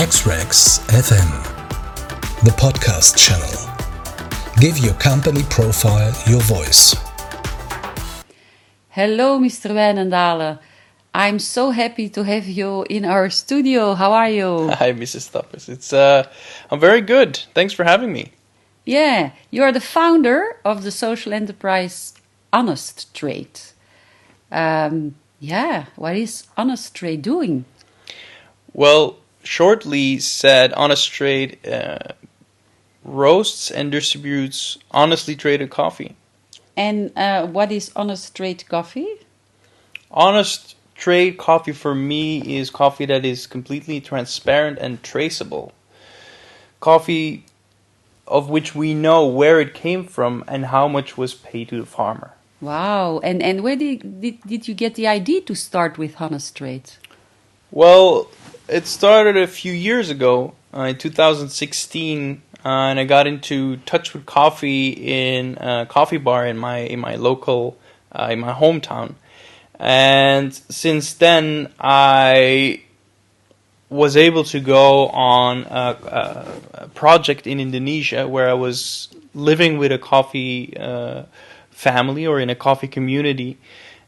XREX FM, the podcast channel. Give your company profile your voice. Hello, Mr. Wijnendalen. I'm so happy to have you in our studio. How are you? Hi, Mrs. Stoppers. It's uh, I'm very good. Thanks for having me. Yeah, you are the founder of the social enterprise Honest Trade. Um, yeah, what is Honest Trade doing? Well, shortly said, Honest Trade uh, roasts and distributes honestly traded coffee. And uh, what is Honest Trade coffee? Honest trade coffee for me is coffee that is completely transparent and traceable. Coffee of which we know where it came from and how much was paid to the farmer. Wow, and, and where did, did, did you get the idea to start with Honest Trade? Well, it started a few years ago, uh, in 2016, uh, and I got into touch with coffee in a coffee bar in my in my local uh, in my hometown, and since then I was able to go on a, a, project in Indonesia where I was living with a coffee uh, family or in a coffee community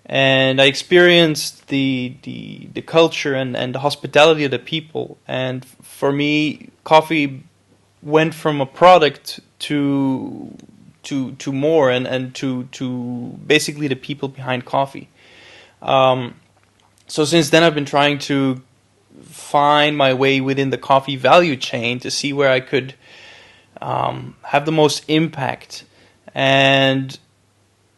and I experienced the the the culture and and the hospitality of the people. And for me, coffee went from a product to to to more and and to to basically the people behind coffee. Um, so since then, I've been trying to find my way within the coffee value chain to see where I could um, have the most impact and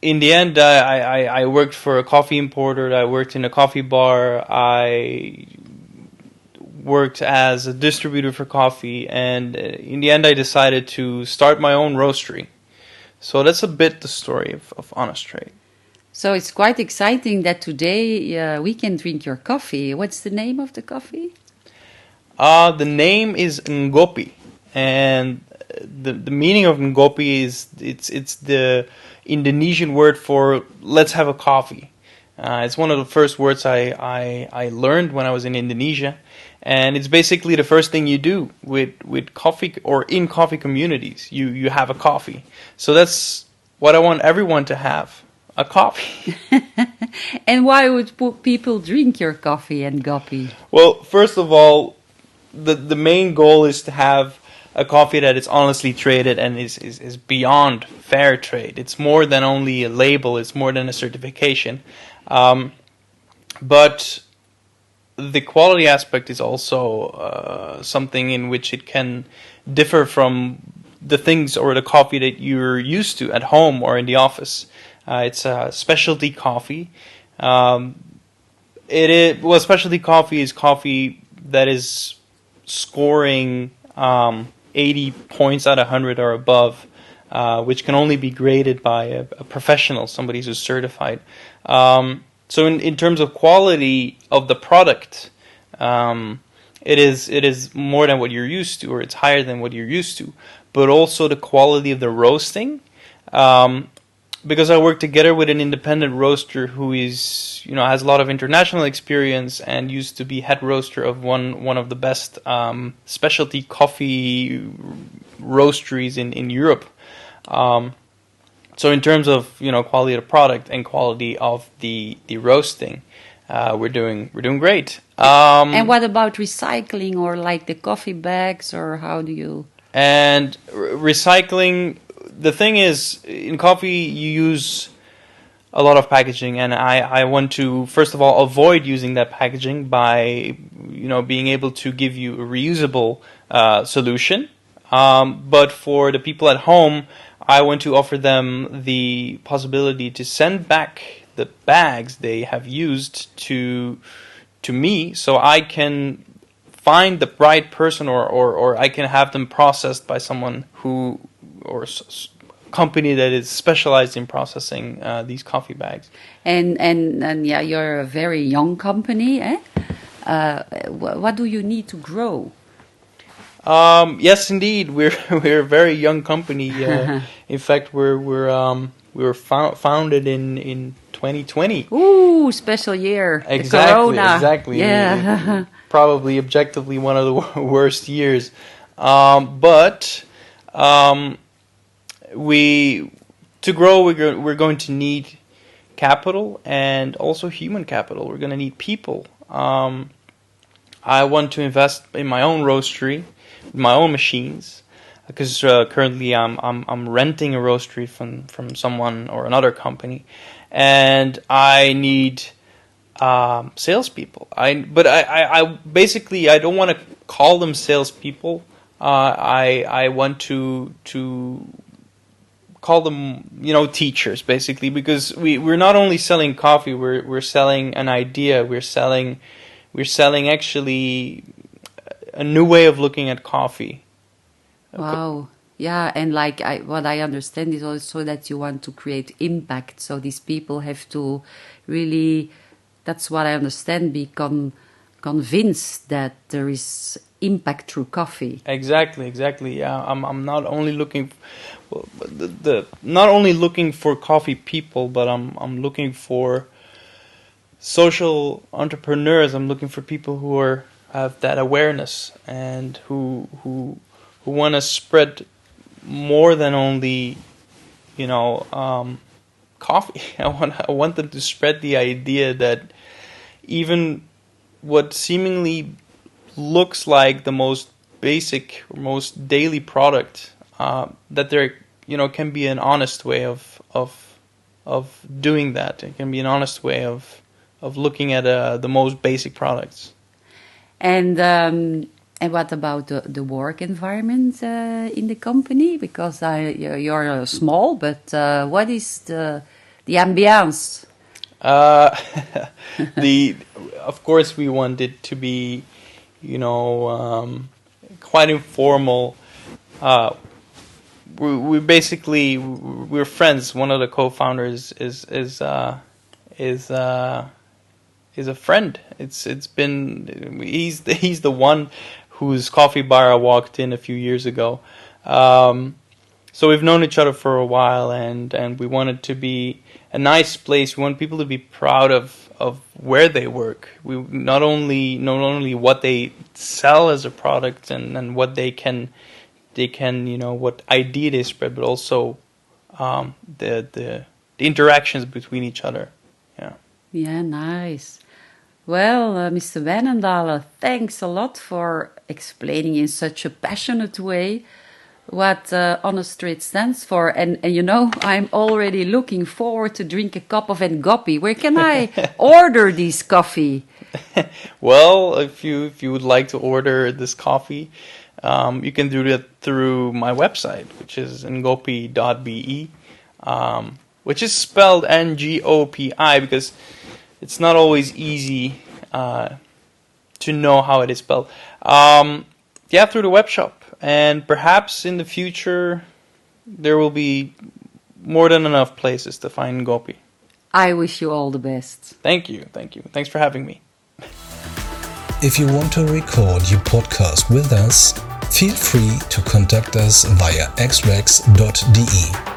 in the end, I, I, I worked for a coffee importer. I worked in a coffee bar. I worked as a distributor for coffee, and uh, in the end, I decided to start my own roastery. So that's a bit the story of, of Honest Trade. So it's quite exciting that today uh, we can drink your coffee. What's the name of the coffee? Uh, the name is Ngopi, and the the meaning of Ngopi is it's it's the Indonesian word for let's have a coffee. Uh, it's one of the first words I, I, I learned when I was in Indonesia, and it's basically the first thing you do with, with coffee or in coffee communities. You you have a coffee, so that's what I want everyone to have a coffee. and why would people drink your coffee Ngopi? Well, first of all, the the main goal is to have a coffee that is honestly traded and is, is, is beyond fair trade. It's more than only a label, it's more than a certification. Um, but the quality aspect is also uh, something in which it can differ from the things or the coffee that you're used to at home or in the office. Uh, it's a specialty coffee. Um, it is well, specialty coffee is coffee that is scoring um, 80 points out of 100 or above, uh, which can only be graded by a, a professional, somebody who's certified. Um, so, in, in terms of quality of the product, um, it is it is more than what you're used to, or it's higher than what you're used to. But also the quality of the roasting. Um, because I work together with an independent roaster who is, you know, has a lot of international experience and used to be head roaster of one one of the best um, specialty coffee roasteries in in Europe. Um, so in terms of you know quality of the product and quality of the the roasting, uh, we're doing we're doing great. Um, and what about recycling or like the coffee bags or how do you? And recycling the thing is, in coffee, you use a lot of packaging, and I, I want to first of all avoid using that packaging by you know being able to give you a reusable uh, solution. Um, but for the people at home, I want to offer them the possibility to send back the bags they have used to to me, so I can find the right person, or, or, or I can have them processed by someone who or company that is specialized in processing uh, these coffee bags. And, and and yeah, you're a very young company. Eh? Uh, what do you need to grow? Um, yes, indeed, we're we're a very young company. Uh, in fact, we're we're um, we were fo- founded in in 2020. Ooh, special year. Exactly. Corona. Exactly. Yeah. probably objectively one of the wor- worst years. Um, but um, we to grow, we're go- we're going to need capital and also human capital. We're going to need people. Um, I want to invest in my own roastery, my own machines, because uh, currently I'm, I'm I'm renting a roastery from from someone or another company, and I need um, salespeople. I but I, I, I basically I don't want to call them salespeople. Uh, I I want to to call them you know teachers basically because we we're not only selling coffee we're we're selling an idea we're selling we're selling actually a new way of looking at coffee Wow. Yeah, and like I, what I understand is also that you want to create impact. So these people have to really, that's what I understand, become convinced that there is impact through coffee. exactly exactly yeah. I'm i'm not only looking well, the, the not only looking for coffee people but i'm i'm looking for social entrepreneurs. I'm looking for people who are have that awareness and who who who want to spread more than only you know um, coffee. I want i want them to spread the idea that even what seemingly looks like the most basic most daily product uh, that there you know can be an honest way of of of doing that it can be an honest way of of looking at uh, the most basic products And um, and what about the, the work environment uh, in the company? Because I, you're, small, but uh, what is the the ambiance? Uh, the of course we want it to be, you know, um, quite informal. Uh, we, we basically we're friends. One of the co-founders is is uh, is uh, is a friend. It's it's been he's the, he's the one whose coffee bar I walked in a few years ago. Um, so we've known each other for a while, and and we wanted to be a nice place. We want people to be proud of of where they work. We not only not only what they sell as a product and and what they can they can you know what idea they spread, but also um, the the the interactions between each other. Yeah. Yeah, nice. Well, uh, Mr. Wijnendalen, thanks a lot for explaining in such a passionate way what uh, Honest Trade stands for. And, and you know, I'm already looking forward to drink a cup of Ngopi. Where can I order this coffee? Well, if you if you would like to order this coffee, um, you can do that through my website, which is ngopi.be, um, which is spelled N G O P I because it's not always easy uh, to know how it is spelled. Um, yeah, through the web shop, and perhaps in the future there will be more than enough places to find Gopi. I wish you all the best. Thank you, thank you, thanks for having me. If you want to record your podcast with us, feel free to contact us via xrex.de.